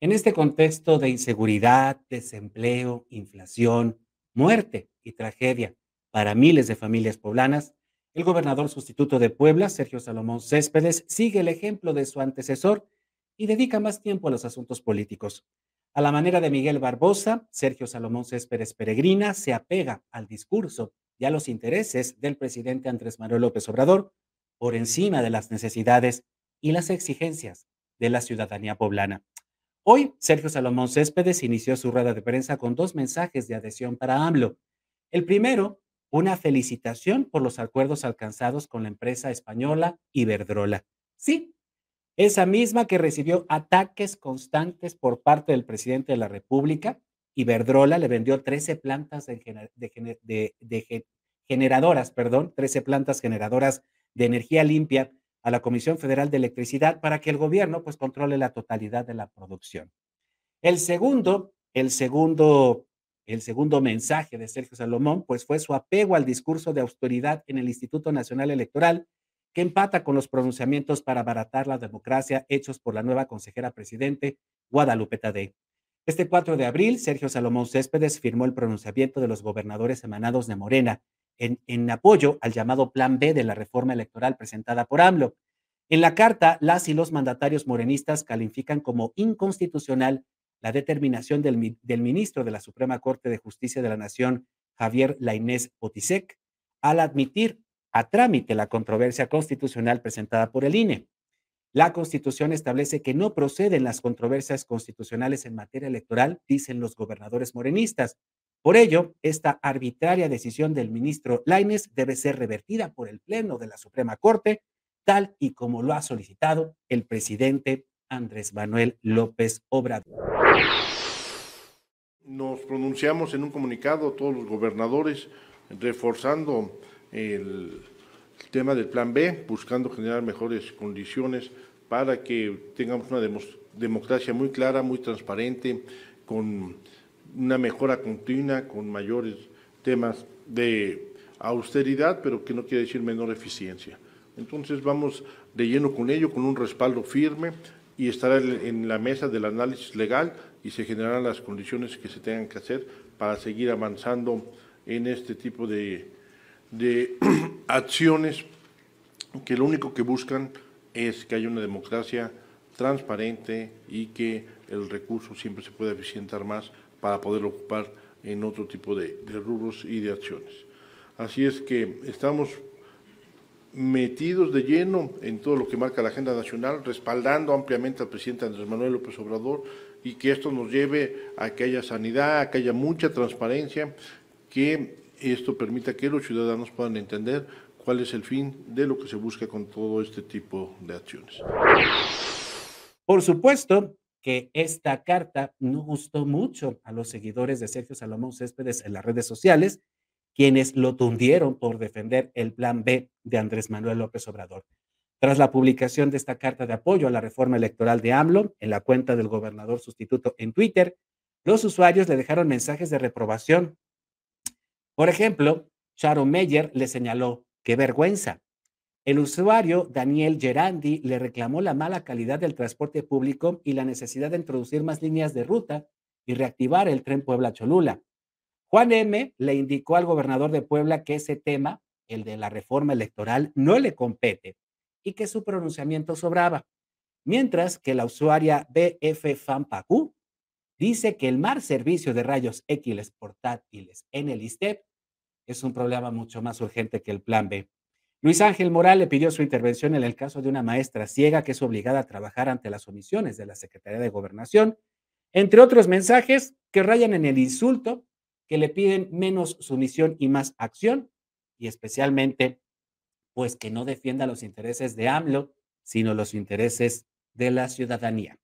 En este contexto de inseguridad, desempleo, inflación, muerte y tragedia para miles de familias poblanas, el gobernador sustituto de Puebla, Sergio Salomón Céspedes, sigue el ejemplo de su antecesor y dedica más tiempo a los asuntos políticos. A la manera de Miguel Barbosa, Sergio Salomón Céspedes Peregrina se apega al discurso y a los intereses del presidente Andrés Manuel López Obrador por encima de las necesidades y las exigencias de la ciudadanía poblana. Hoy, Sergio Salomón Céspedes inició su rueda de prensa con dos mensajes de adhesión para AMLO. El primero, una felicitación por los acuerdos alcanzados con la empresa española Iberdrola. Sí, esa misma que recibió ataques constantes por parte del presidente de la República. Iberdrola le vendió 13 plantas generadoras, perdón, 13 plantas generadoras de energía limpia a la Comisión Federal de Electricidad para que el gobierno pues controle la totalidad de la producción. El segundo, el segundo, el segundo mensaje de Sergio Salomón pues fue su apego al discurso de austeridad en el Instituto Nacional Electoral que empata con los pronunciamientos para abaratar la democracia hechos por la nueva consejera presidente Guadalupe Tadei. Este 4 de abril, Sergio Salomón Céspedes firmó el pronunciamiento de los gobernadores emanados de Morena en, apoyo al llamado Plan B de la reforma electoral presentada por AMLO. En la carta, las y los mandatarios morenistas califican como inconstitucional la determinación del, ministro de la Suprema Corte de Justicia de la Nación, Javier Lainés Potisek, al admitir a trámite la controversia constitucional presentada por el INE. La Constitución establece que no proceden las controversias constitucionales en materia electoral, dicen los gobernadores morenistas. Por ello, esta arbitraria decisión del ministro Laines debe ser revertida por el Pleno de la Suprema Corte, tal y como lo ha solicitado el presidente Andrés Manuel López Obrador. Nos pronunciamos en un comunicado todos los gobernadores reforzando el, tema del plan B, buscando generar mejores condiciones para que tengamos una democracia muy clara, muy transparente, con una mejora continua con mayores temas de austeridad, pero que no quiere decir menor eficiencia. Entonces vamos de lleno con ello, con un respaldo firme y estará en la mesa del análisis legal y se generarán las condiciones que se tengan que hacer para seguir avanzando en este tipo de, de acciones que lo único que buscan es que haya una democracia transparente y que el recurso siempre se pueda eficientar más para poder ocupar en otro tipo de, rubros y de acciones. Así es que estamos metidos de lleno en todo lo que marca la agenda nacional, respaldando ampliamente al presidente Andrés Manuel López Obrador y que esto nos lleve a que haya sanidad, a que haya mucha transparencia, que esto permita que los ciudadanos puedan entender cuál es el fin de lo que se busca con todo este tipo de acciones. Por supuesto, que esta carta no gustó mucho a los seguidores de Sergio Salomón Céspedes en las redes sociales, quienes lo tundieron por defender el plan B de Andrés Manuel López Obrador. Tras la publicación de esta carta de apoyo a la reforma electoral de AMLO en la cuenta del gobernador sustituto en Twitter, los usuarios le dejaron mensajes de reprobación. Por ejemplo, Sharon Meyer le señaló, qué vergüenza, el usuario Daniel Gerandi le reclamó la mala calidad del transporte público y la necesidad de introducir más líneas de ruta y reactivar el tren Puebla-Cholula. Juan M. le indicó al gobernador de Puebla que ese tema, el de la reforma electoral, no le compete y que su pronunciamiento sobraba. Mientras que la usuaria BF Fampacú dice que el mal servicio de rayos X portátiles en el ISTEP es un problema mucho más urgente que el plan B. Luis Ángel Moral le pidió su intervención en el caso de una maestra ciega que es obligada a trabajar ante las omisiones de la Secretaría de Gobernación, entre otros mensajes que rayan en el insulto, que le piden menos sumisión y más acción, y especialmente, pues que no defienda los intereses de AMLO, sino los intereses de la ciudadanía.